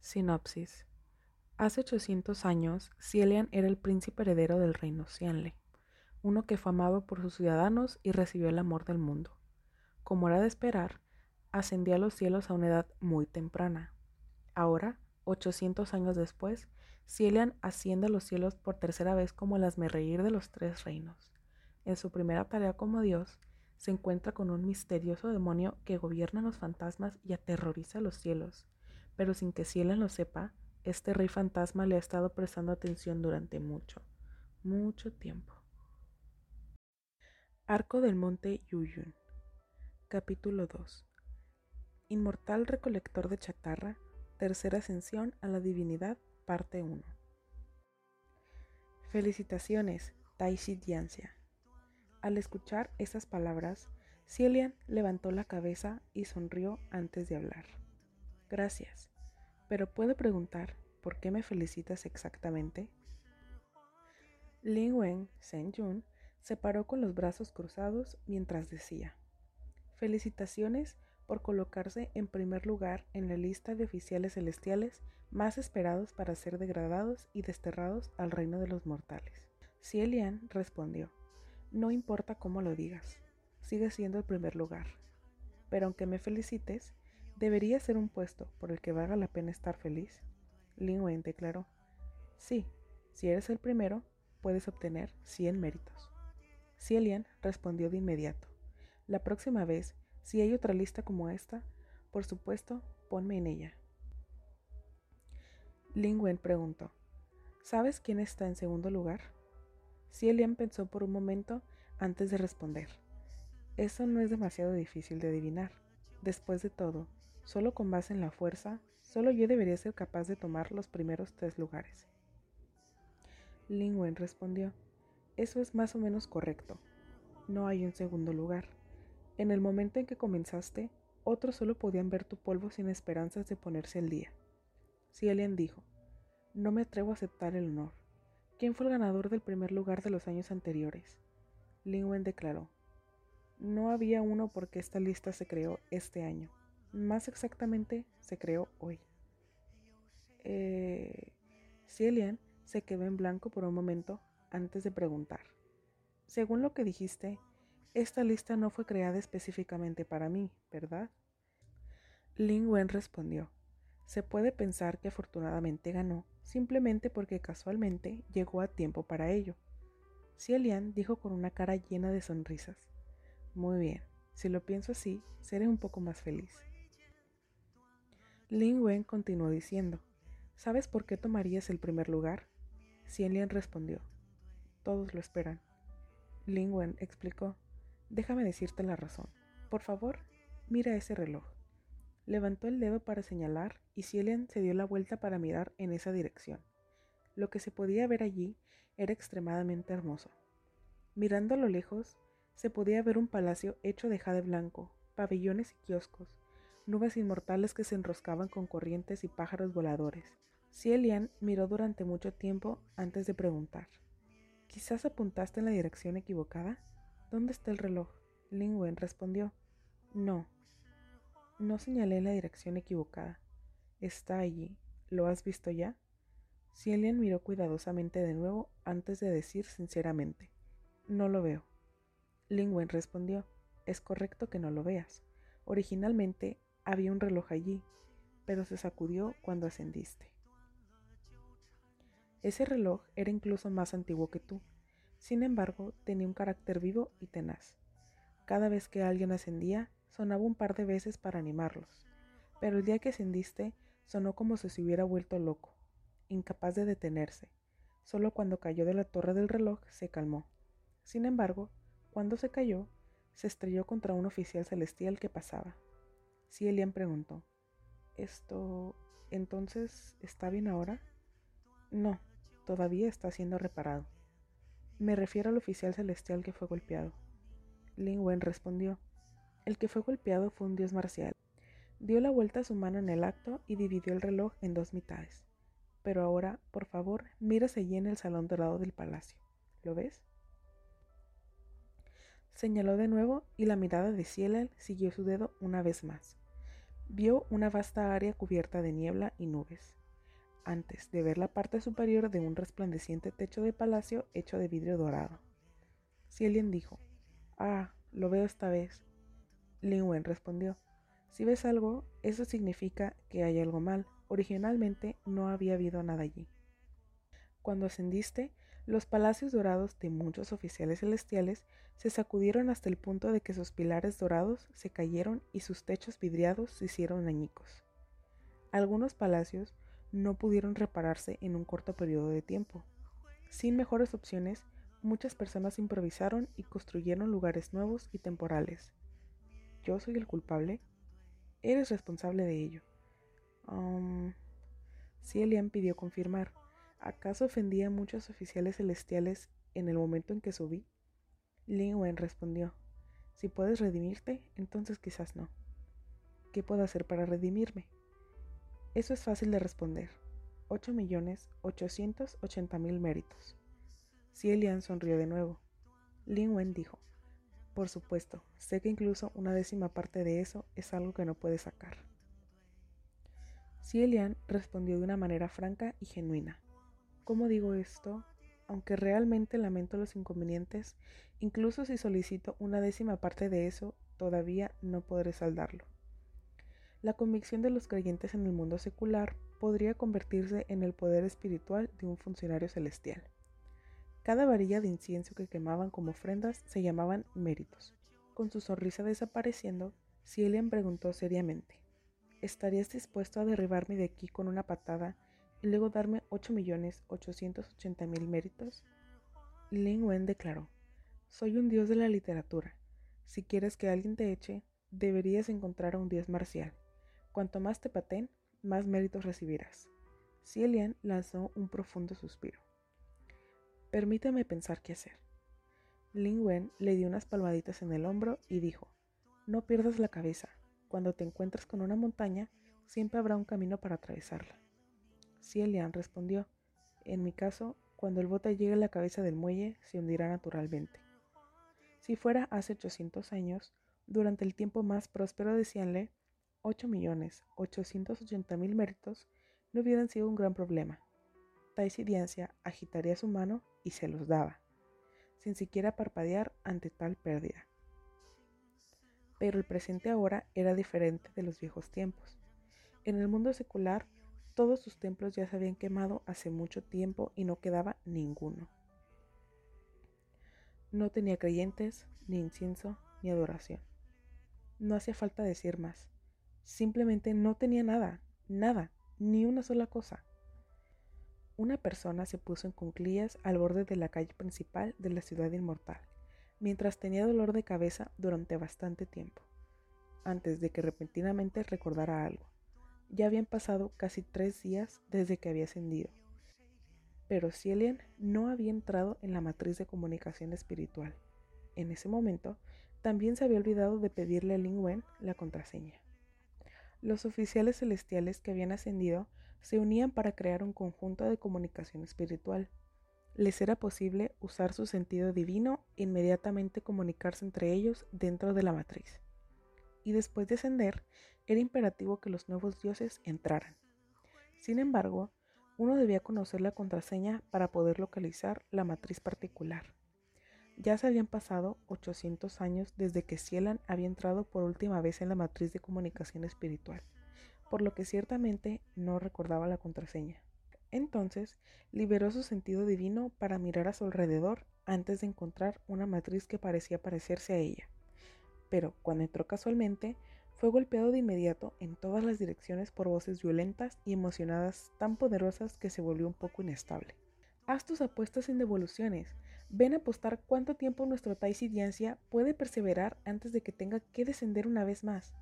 Sinopsis. Hace 800 años, Cielian era el príncipe heredero del reino Cianle, uno que fue amado por sus ciudadanos y recibió el amor del mundo. Como era de esperar, ascendió a los cielos a una edad muy temprana. Ahora, 800 años después, Cielian asciende a los cielos por tercera vez como el asmerreír de los tres reinos. En su primera tarea como Dios, se encuentra con un misterioso demonio que gobierna los fantasmas y aterroriza los cielos pero sin que Cielen lo sepa, este rey fantasma le ha estado prestando atención durante mucho, mucho tiempo. Arco del Monte Yuyun Capítulo 2 Inmortal recolector de chatarra, tercera ascensión a la divinidad, parte 1. Felicitaciones, Taishi Diancia. Al escuchar esas palabras, Cielian levantó la cabeza y sonrió antes de hablar. Gracias. Pero puedo preguntar, ¿por qué me felicitas exactamente? Lin Wen Shen Jun se paró con los brazos cruzados mientras decía, Felicitaciones por colocarse en primer lugar en la lista de oficiales celestiales más esperados para ser degradados y desterrados al reino de los mortales. Lian respondió, No importa cómo lo digas, sigue siendo el primer lugar. Pero aunque me felicites, Debería ser un puesto por el que valga la pena estar feliz. Lin Wen declaró, sí, si eres el primero, puedes obtener 100 méritos. Cielian respondió de inmediato, la próxima vez, si hay otra lista como esta, por supuesto, ponme en ella. Lin Wen preguntó, ¿sabes quién está en segundo lugar? Cielian pensó por un momento antes de responder. Eso no es demasiado difícil de adivinar. Después de todo, Solo con base en la fuerza, solo yo debería ser capaz de tomar los primeros tres lugares. Lin Wen respondió, eso es más o menos correcto. No hay un segundo lugar. En el momento en que comenzaste, otros solo podían ver tu polvo sin esperanzas de ponerse al día. Cielian dijo, no me atrevo a aceptar el honor. ¿Quién fue el ganador del primer lugar de los años anteriores? Lin Wen declaró, no había uno porque esta lista se creó este año. Más exactamente, se creó hoy. Eh, Cielian se quedó en blanco por un momento antes de preguntar. Según lo que dijiste, esta lista no fue creada específicamente para mí, ¿verdad? Lin Wen respondió. Se puede pensar que afortunadamente ganó simplemente porque casualmente llegó a tiempo para ello. Cielian dijo con una cara llena de sonrisas. Muy bien, si lo pienso así, seré un poco más feliz. Lin Wen continuó diciendo, ¿Sabes por qué tomarías el primer lugar? Xian respondió, Todos lo esperan. Lin Wen explicó, Déjame decirte la razón. Por favor, mira ese reloj. Levantó el dedo para señalar y Cielian se dio la vuelta para mirar en esa dirección. Lo que se podía ver allí era extremadamente hermoso. Mirando a lo lejos, se podía ver un palacio hecho de jade blanco, pabellones y kioscos, nubes inmortales que se enroscaban con corrientes y pájaros voladores. Cielian miró durante mucho tiempo antes de preguntar. ¿Quizás apuntaste en la dirección equivocada? ¿Dónde está el reloj? Lin Wen respondió. No. No señalé la dirección equivocada. Está allí. ¿Lo has visto ya? Cielian miró cuidadosamente de nuevo antes de decir sinceramente. No lo veo. Lin Wen respondió. Es correcto que no lo veas. Originalmente había un reloj allí, pero se sacudió cuando ascendiste. Ese reloj era incluso más antiguo que tú. Sin embargo, tenía un carácter vivo y tenaz. Cada vez que alguien ascendía, sonaba un par de veces para animarlos. Pero el día que ascendiste, sonó como si se hubiera vuelto loco, incapaz de detenerse. Solo cuando cayó de la torre del reloj se calmó. Sin embargo, cuando se cayó, se estrelló contra un oficial celestial que pasaba. Elian preguntó, ¿esto entonces está bien ahora? No, todavía está siendo reparado. Me refiero al oficial celestial que fue golpeado. Lin Wen respondió, el que fue golpeado fue un dios marcial. Dio la vuelta a su mano en el acto y dividió el reloj en dos mitades. Pero ahora, por favor, mírase allí en el salón dorado del palacio. ¿Lo ves? Señaló de nuevo y la mirada de Cielel siguió su dedo una vez más. Vio una vasta área cubierta de niebla y nubes, antes de ver la parte superior de un resplandeciente techo de palacio hecho de vidrio dorado. Cielien dijo, Ah, lo veo esta vez. Lin Wen respondió, Si ves algo, eso significa que hay algo mal. Originalmente no había habido nada allí. Cuando ascendiste, los palacios dorados de muchos oficiales celestiales se sacudieron hasta el punto de que sus pilares dorados se cayeron y sus techos vidriados se hicieron añicos. Algunos palacios no pudieron repararse en un corto periodo de tiempo. Sin mejores opciones, muchas personas improvisaron y construyeron lugares nuevos y temporales. ¿Yo soy el culpable? Eres responsable de ello. Um, Cielian pidió confirmar. ¿Acaso ofendí a muchos oficiales celestiales en el momento en que subí? Lin Wen respondió, si puedes redimirte, entonces quizás no. ¿Qué puedo hacer para redimirme? Eso es fácil de responder. 8.880.000 méritos. Cielian sonrió de nuevo. Lin Wen dijo, por supuesto, sé que incluso una décima parte de eso es algo que no puedes sacar. Cielian respondió de una manera franca y genuina. ¿Cómo digo esto? Aunque realmente lamento los inconvenientes, incluso si solicito una décima parte de eso, todavía no podré saldarlo. La convicción de los creyentes en el mundo secular podría convertirse en el poder espiritual de un funcionario celestial. Cada varilla de incienso que quemaban como ofrendas se llamaban méritos. Con su sonrisa desapareciendo, Cielian preguntó seriamente, ¿Estarías dispuesto a derribarme de aquí con una patada y luego darme 8.880.000 méritos? Lin Wen declaró, soy un dios de la literatura. Si quieres que alguien te eche, deberías encontrar a un dios marcial. Cuanto más te paten, más méritos recibirás. Cielian lanzó un profundo suspiro. Permítame pensar qué hacer. Lin Wen le dio unas palmaditas en el hombro y dijo, no pierdas la cabeza. Cuando te encuentres con una montaña, siempre habrá un camino para atravesarla. Cielian respondió, en mi caso, cuando el bote llegue a la cabeza del muelle, se hundirá naturalmente. Si fuera hace 800 años, durante el tiempo más próspero de Cianle, 8.880.000 méritos no hubieran sido un gran problema. Taisidiancia agitaría su mano y se los daba, sin siquiera parpadear ante tal pérdida. Pero el presente ahora era diferente de los viejos tiempos. En el mundo secular, todos sus templos ya se habían quemado hace mucho tiempo y no quedaba ninguno. No tenía creyentes, ni incienso, ni adoración. No hacía falta decir más. Simplemente no tenía nada, nada, ni una sola cosa. Una persona se puso en cunclillas al borde de la calle principal de la ciudad inmortal, mientras tenía dolor de cabeza durante bastante tiempo, antes de que repentinamente recordara algo. Ya habían pasado casi tres días desde que había ascendido, pero Cielian no había entrado en la matriz de comunicación espiritual. En ese momento, también se había olvidado de pedirle a Lin Wen la contraseña. Los oficiales celestiales que habían ascendido se unían para crear un conjunto de comunicación espiritual. Les era posible usar su sentido divino e inmediatamente comunicarse entre ellos dentro de la matriz. Y después de ascender, era imperativo que los nuevos dioses entraran. Sin embargo, uno debía conocer la contraseña para poder localizar la matriz particular. Ya se habían pasado 800 años desde que Cielan había entrado por última vez en la matriz de comunicación espiritual, por lo que ciertamente no recordaba la contraseña. Entonces, liberó su sentido divino para mirar a su alrededor antes de encontrar una matriz que parecía parecerse a ella. Pero cuando entró casualmente, fue golpeado de inmediato en todas las direcciones por voces violentas y emocionadas tan poderosas que se volvió un poco inestable. Haz tus apuestas sin devoluciones. Ven a apostar cuánto tiempo nuestro Taisidiancia puede perseverar antes de que tenga que descender una vez más.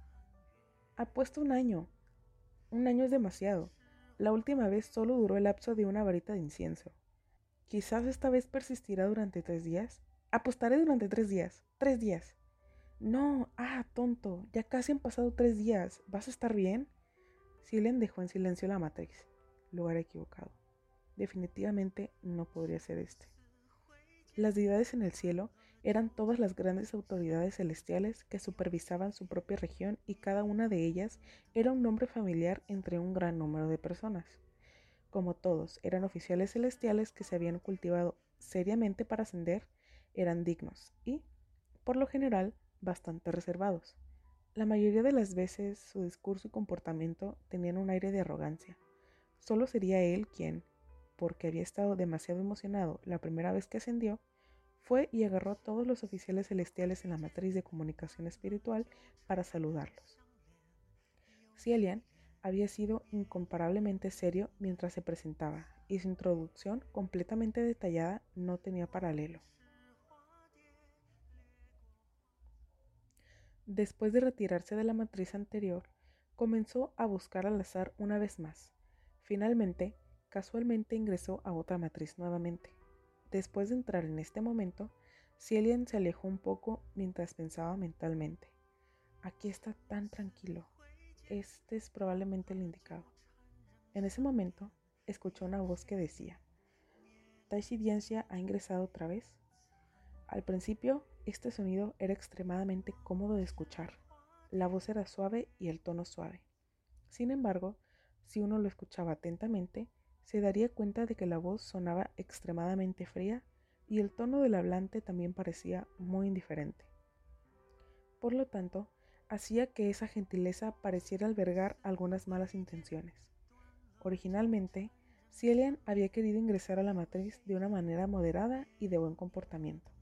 Apuesto un año. Un año es demasiado. La última vez solo duró el lapso de una varita de incienso. Quizás esta vez persistirá durante tres días. Apostaré durante tres días. Tres días. No, ah, tonto, ya casi han pasado tres días. ¿Vas a estar bien? Silen dejó en silencio la matriz. Lugar equivocado. Definitivamente no podría ser este. Las deidades en el cielo eran todas las grandes autoridades celestiales que supervisaban su propia región y cada una de ellas era un nombre familiar entre un gran número de personas. Como todos eran oficiales celestiales que se habían cultivado seriamente para ascender, eran dignos y, por lo general, bastante reservados. La mayoría de las veces su discurso y comportamiento tenían un aire de arrogancia. Solo sería él quien, porque había estado demasiado emocionado la primera vez que ascendió, fue y agarró a todos los oficiales celestiales en la matriz de comunicación espiritual para saludarlos. Cielian había sido incomparablemente serio mientras se presentaba, y su introducción completamente detallada no tenía paralelo. Después de retirarse de la matriz anterior, comenzó a buscar al azar una vez más. Finalmente, casualmente ingresó a otra matriz nuevamente. Después de entrar en este momento, Cielian se alejó un poco mientras pensaba mentalmente. Aquí está tan tranquilo. Este es probablemente el indicado. En ese momento, escuchó una voz que decía, ¿Taishidiencia ha ingresado otra vez? Al principio este sonido era extremadamente cómodo de escuchar. La voz era suave y el tono suave. Sin embargo, si uno lo escuchaba atentamente, se daría cuenta de que la voz sonaba extremadamente fría y el tono del hablante también parecía muy indiferente. Por lo tanto, hacía que esa gentileza pareciera albergar algunas malas intenciones. Originalmente, Cielian había querido ingresar a la matriz de una manera moderada y de buen comportamiento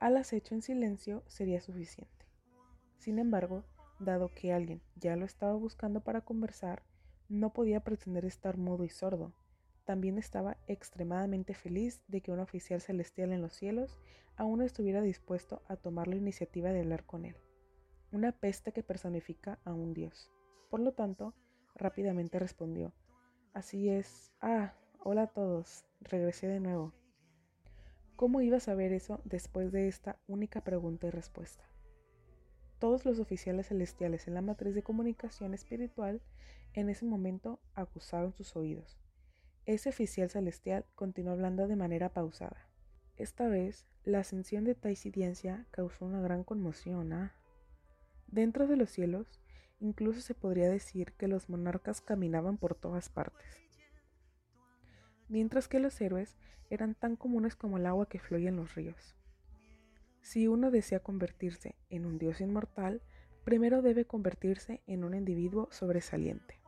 al acecho en silencio sería suficiente. Sin embargo, dado que alguien ya lo estaba buscando para conversar, no podía pretender estar mudo y sordo. También estaba extremadamente feliz de que un oficial celestial en los cielos aún estuviera dispuesto a tomar la iniciativa de hablar con él. Una peste que personifica a un dios. Por lo tanto, rápidamente respondió, Así es. Ah, hola a todos. Regresé de nuevo. ¿Cómo iba a saber eso después de esta única pregunta y respuesta? Todos los oficiales celestiales en la matriz de comunicación espiritual en ese momento acusaron sus oídos. Ese oficial celestial continuó hablando de manera pausada. Esta vez, la ascensión de Taisidiencia causó una gran conmoción. ¿ah? Dentro de los cielos, incluso se podría decir que los monarcas caminaban por todas partes mientras que los héroes eran tan comunes como el agua que fluye en los ríos. Si uno desea convertirse en un dios inmortal, primero debe convertirse en un individuo sobresaliente.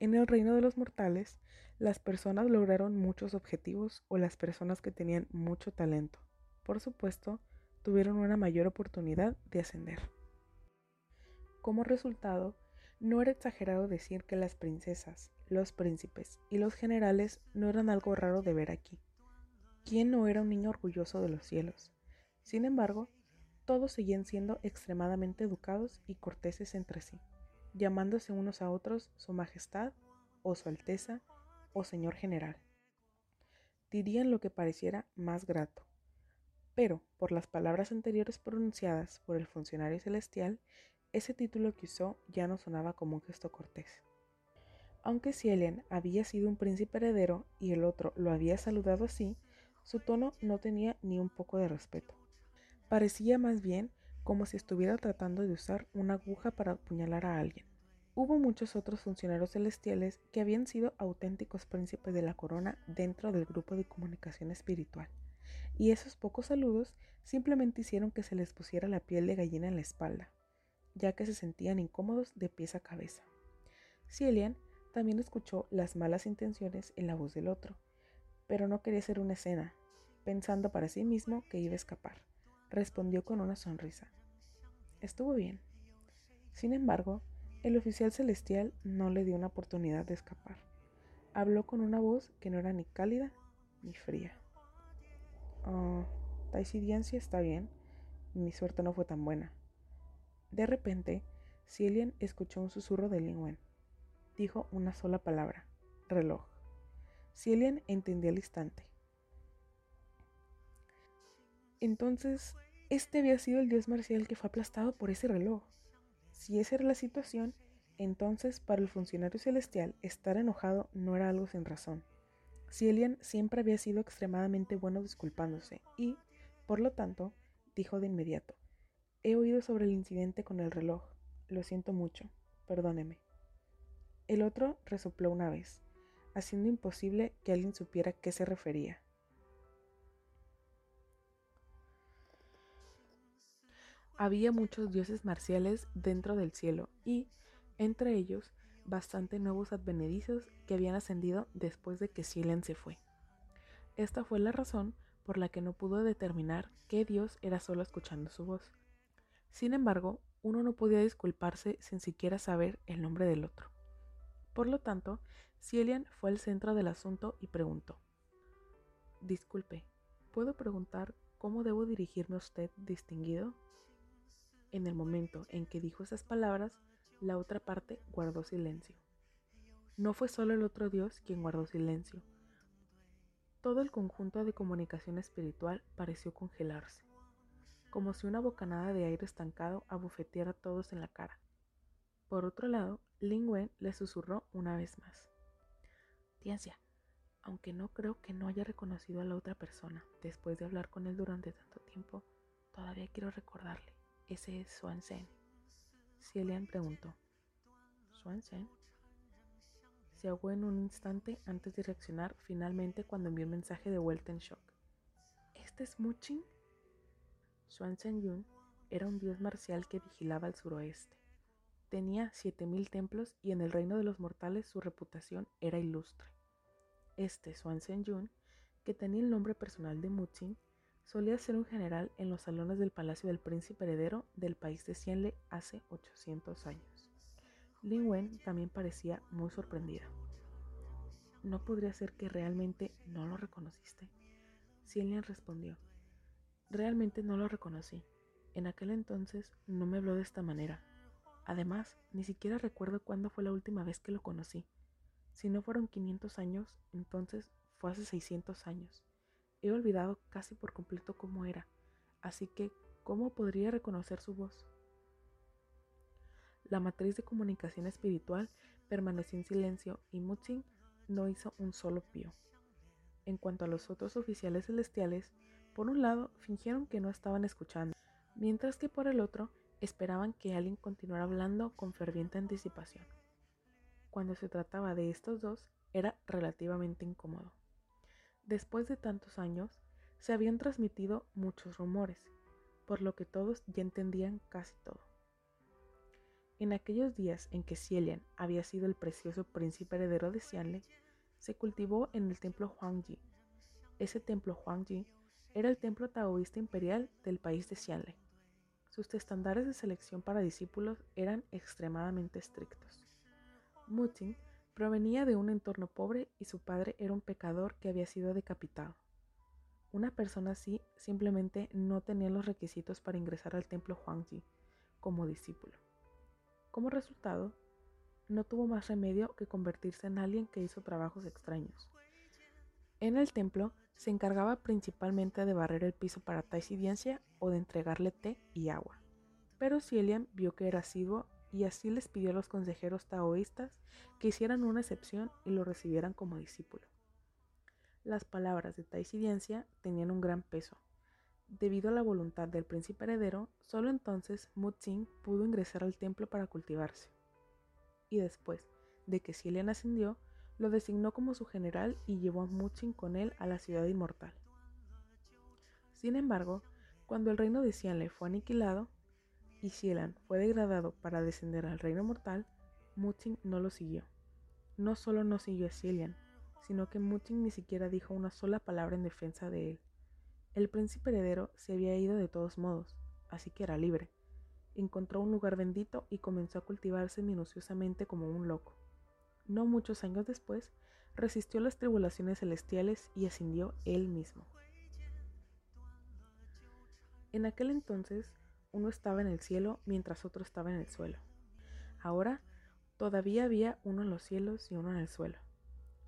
En el reino de los mortales, las personas lograron muchos objetivos o las personas que tenían mucho talento, por supuesto, tuvieron una mayor oportunidad de ascender. Como resultado, no era exagerado decir que las princesas, los príncipes y los generales no eran algo raro de ver aquí. ¿Quién no era un niño orgulloso de los cielos? Sin embargo, todos seguían siendo extremadamente educados y corteses entre sí, llamándose unos a otros Su Majestad o Su Alteza o Señor General. Dirían lo que pareciera más grato. Pero, por las palabras anteriores pronunciadas por el funcionario celestial, ese título que usó ya no sonaba como un gesto cortés. Aunque Cielian había sido un príncipe heredero y el otro lo había saludado así, su tono no tenía ni un poco de respeto. Parecía más bien como si estuviera tratando de usar una aguja para apuñalar a alguien. Hubo muchos otros funcionarios celestiales que habían sido auténticos príncipes de la corona dentro del grupo de comunicación espiritual, y esos pocos saludos simplemente hicieron que se les pusiera la piel de gallina en la espalda ya que se sentían incómodos de pies a cabeza. Cielian también escuchó las malas intenciones en la voz del otro, pero no quería hacer una escena, pensando para sí mismo que iba a escapar. Respondió con una sonrisa. Estuvo bien. Sin embargo, el oficial celestial no le dio una oportunidad de escapar. Habló con una voz que no era ni cálida ni fría. Oh, Taisidiancia está bien. Mi suerte no fue tan buena. De repente, Cielian escuchó un susurro de Lingwen. Dijo una sola palabra, reloj. Cielian entendió al instante. Entonces, este había sido el dios marcial que fue aplastado por ese reloj. Si esa era la situación, entonces para el funcionario celestial estar enojado no era algo sin razón. Cielian siempre había sido extremadamente bueno disculpándose y, Por lo tanto, dijo de inmediato, he oído sobre el incidente con el reloj. Lo siento mucho. Perdóneme. El otro resopló una vez, haciendo imposible que alguien supiera a qué se refería. Había muchos dioses marciales dentro del cielo y, entre ellos, bastante nuevos advenedizos que habían ascendido después de que Silen se fue. Esta fue la razón por la que no pudo determinar qué dios era solo escuchando su voz. Sin embargo, uno no podía disculparse sin siquiera saber el nombre del otro. Por lo tanto, Cielian fue al centro del asunto y preguntó. Disculpe, ¿puedo preguntar cómo debo dirigirme a usted, distinguido? En el momento en que dijo esas palabras, la otra parte guardó silencio. No fue solo el otro Dios quien guardó silencio. Todo el conjunto de comunicación espiritual pareció congelarse, como si una bocanada de aire estancado abofeteara a todos en la cara. Por otro lado, Ling Wen le susurró una vez más. Tiencia, aunque no creo que no haya reconocido a la otra persona después de hablar con él durante tanto tiempo, todavía quiero recordarle. Ese es Swansen. Cielian preguntó. ¿Swansen? Se ahogó en un instante antes de reaccionar finalmente cuando envió un mensaje de vuelta en shock. ¿Este es Muchin? Swansen Yun era un dios marcial que vigilaba al suroeste. Tenía siete mil templos y en el reino de los mortales su reputación era ilustre. Este Swansen Yun, que tenía el nombre personal de Muchin, Solía ser un general en los salones del palacio del príncipe heredero del país de Xianle hace 800 años. Lin Wen también parecía muy sorprendida. ¿No podría ser que realmente no lo reconociste? Xianlian respondió. Realmente no lo reconocí. En aquel entonces no me habló de esta manera. Además, ni siquiera recuerdo cuándo fue la última vez que lo conocí. Si no fueron 500 años, entonces fue hace 600 años. He olvidado casi por completo cómo era, así que ¿cómo podría reconocer su voz? La matriz de comunicación espiritual permaneció en silencio y Mutzing no hizo un solo pío. En cuanto a los otros oficiales celestiales, por un lado fingieron que no estaban escuchando, mientras que por el otro esperaban que alguien continuara hablando con ferviente anticipación. Cuando se trataba de estos dos, era relativamente incómodo. Después de tantos años, se habían transmitido muchos rumores, por lo que todos ya entendían casi todo. En aquellos días en que Cielian había sido el precioso príncipe heredero de Xianle, se cultivó en el templo Huangji. Ese templo Huangji era el templo taoísta imperial del país de Xianle. Sus estándares de selección para discípulos eran extremadamente estrictos. Muting Provenía de un entorno pobre y su padre era un pecador que había sido decapitado. Una persona así simplemente no tenía los requisitos para ingresar al templo Huangji como discípulo. Como resultado, no tuvo más remedio que convertirse en alguien que hizo trabajos extraños. En el templo se encargaba principalmente de barrer el piso para taisiencia o de entregarle té y agua. Pero Cielian vio que era asiduo y así les pidió a los consejeros taoístas que hicieran una excepción y lo recibieran como discípulo. Las palabras de Taisidencia tenían un gran peso. Debido a la voluntad del príncipe heredero, solo entonces Mutzing pudo ingresar al templo para cultivarse. Y después de que Xilian ascendió, lo designó como su general y llevó a Mutzing con él a la ciudad inmortal. Sin embargo, cuando el reino de Xianle fue aniquilado, y Xielan fue degradado para descender al reino mortal, Muting no lo siguió. No solo no siguió a Xilian, sino que Muting ni siquiera dijo una sola palabra en defensa de él. El príncipe heredero se había ido de todos modos, así que era libre. Encontró un lugar bendito y comenzó a cultivarse minuciosamente como un loco. No muchos años después, resistió las tribulaciones celestiales y ascendió él mismo. En aquel entonces, uno estaba en el cielo mientras otro estaba en el suelo. Ahora todavía había uno en los cielos y uno en el suelo.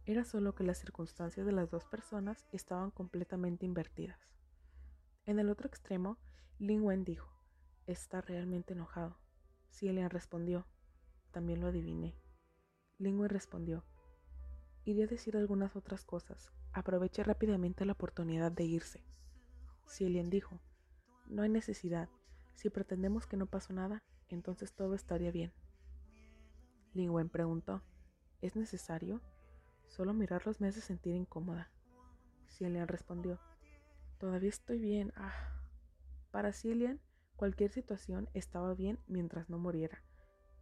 Era solo que las circunstancias de las dos personas estaban completamente invertidas. En el otro extremo, Lin Wen dijo, está realmente enojado. Cielian respondió, también lo adiviné. Lin Wen respondió, iré a decir algunas otras cosas. Aproveche rápidamente la oportunidad de irse. Cielian dijo, no hay necesidad. Si pretendemos que no pasó nada, entonces todo estaría bien. Lingwen preguntó, ¿es necesario? Solo mirarlos me hace sentir incómoda. Cielian respondió, todavía estoy bien. Ah. Para Cielian, cualquier situación estaba bien mientras no muriera.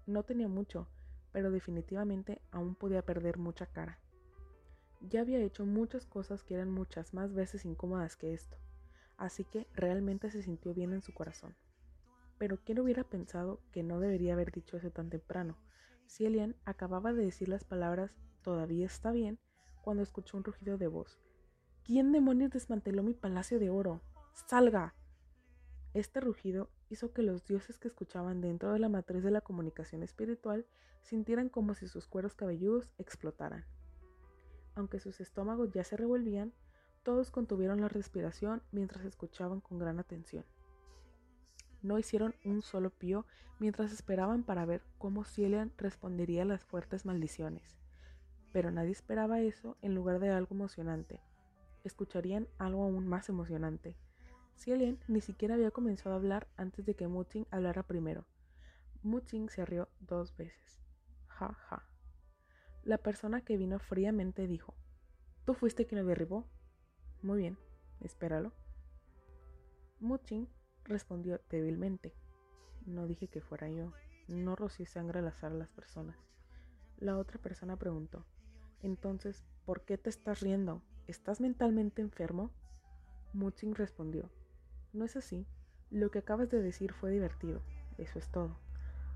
No tenía mucho, pero definitivamente aún podía perder mucha cara. Ya había hecho muchas cosas que eran muchas más veces incómodas que esto, así que realmente se sintió bien en su corazón. Pero ¿quién hubiera pensado que no debería haber dicho eso tan temprano? Si Elian acababa de decir las palabras todavía está bien cuando escuchó un rugido de voz. ¿Quién demonios desmanteló mi palacio de oro? ¡Salga! Este rugido hizo que los dioses que escuchaban dentro de la matriz de la comunicación espiritual sintieran como si sus cueros cabelludos explotaran. Aunque sus estómagos ya se revolvían, todos contuvieron la respiración mientras escuchaban con gran atención. No hicieron un solo pío mientras esperaban para ver cómo Cielian respondería a las fuertes maldiciones. Pero nadie esperaba eso en lugar de algo emocionante. Escucharían algo aún más emocionante Cielian ni siquiera había comenzado a hablar antes de que Mutin hablara primero. Mutin se rió dos veces. Ja, ja. La persona que vino fríamente dijo, ¿Tú fuiste quien lo derribó? Muy bien, espéralo. Mutin respondió débilmente. No dije que fuera yo. No rocié sangre al azar a las personas. La otra persona preguntó, entonces, ¿por qué te estás riendo? ¿Estás mentalmente enfermo? Mutin respondió, no es así. Lo que acabas de decir fue divertido. Eso es todo.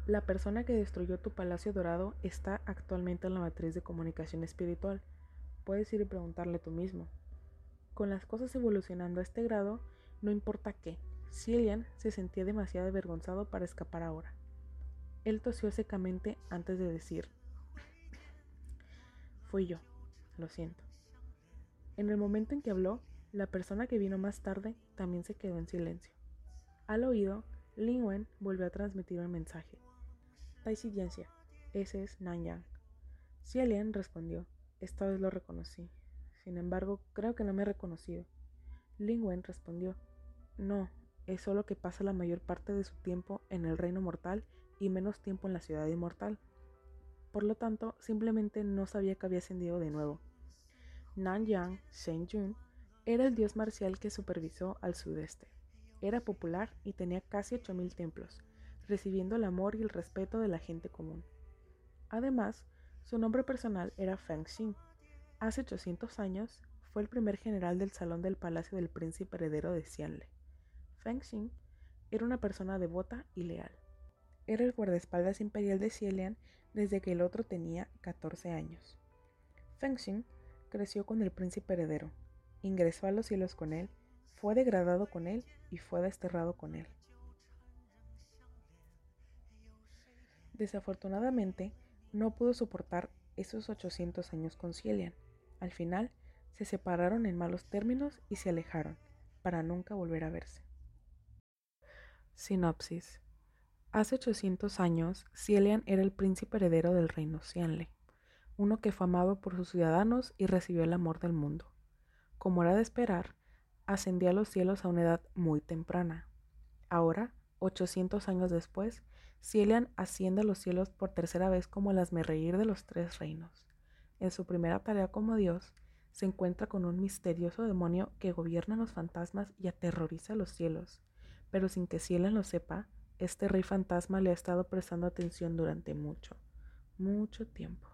La persona que destruyó tu palacio dorado está actualmente en la matriz de comunicación espiritual. Puedes ir y preguntarle tú mismo. Con las cosas evolucionando a este grado, no importa qué, Cillian se sentía demasiado avergonzado para escapar ahora. Él tosió secamente antes de decir, Fui yo, lo siento. En el momento en que habló, la persona que vino más tarde también se quedó en silencio. Al oído, Lin volvió a transmitir un mensaje. Taisiencia, ese es Nanyang. Xialian respondió, esta vez lo reconocí. Sin embargo, creo que no me ha reconocido. Lin respondió, no, es solo que pasa la mayor parte de su tiempo en el reino mortal y menos tiempo en la ciudad inmortal. Por lo tanto, simplemente no sabía que había ascendido de nuevo. Nanyang Shenjun era el dios marcial que supervisó al sudeste. Era popular y tenía casi 8.000 templos, recibiendo el amor y el respeto de la gente común. Además, su nombre personal era Feng Xin. Hace 800 años fue el primer general del salón del palacio del príncipe heredero de Xianle. Feng Xin era una persona devota y leal. Era el guardaespaldas imperial de Xielian desde que el otro tenía 14 años. Feng Xin creció con el príncipe heredero, ingresó a los cielos con él, fue degradado con él y fue desterrado con él. Desafortunadamente, no pudo soportar esos 800 años con Cielian. Al final, se separaron en malos términos y se alejaron, para nunca volver a verse. Sinopsis. Hace 800 años, Cielian era el príncipe heredero del reino Cianle, uno que fue amado por sus ciudadanos y recibió el amor del mundo como era de esperar, ascendió a los cielos a una edad muy temprana. Ahora, 800 años después, Cielian asciende a los cielos por tercera vez como el reír de los tres reinos. En su primera tarea como Dios, se encuentra con un misterioso demonio que gobierna los fantasmas y aterroriza los cielos, pero sin que Cielian lo sepa, este rey fantasma le ha estado prestando atención durante mucho, mucho tiempo.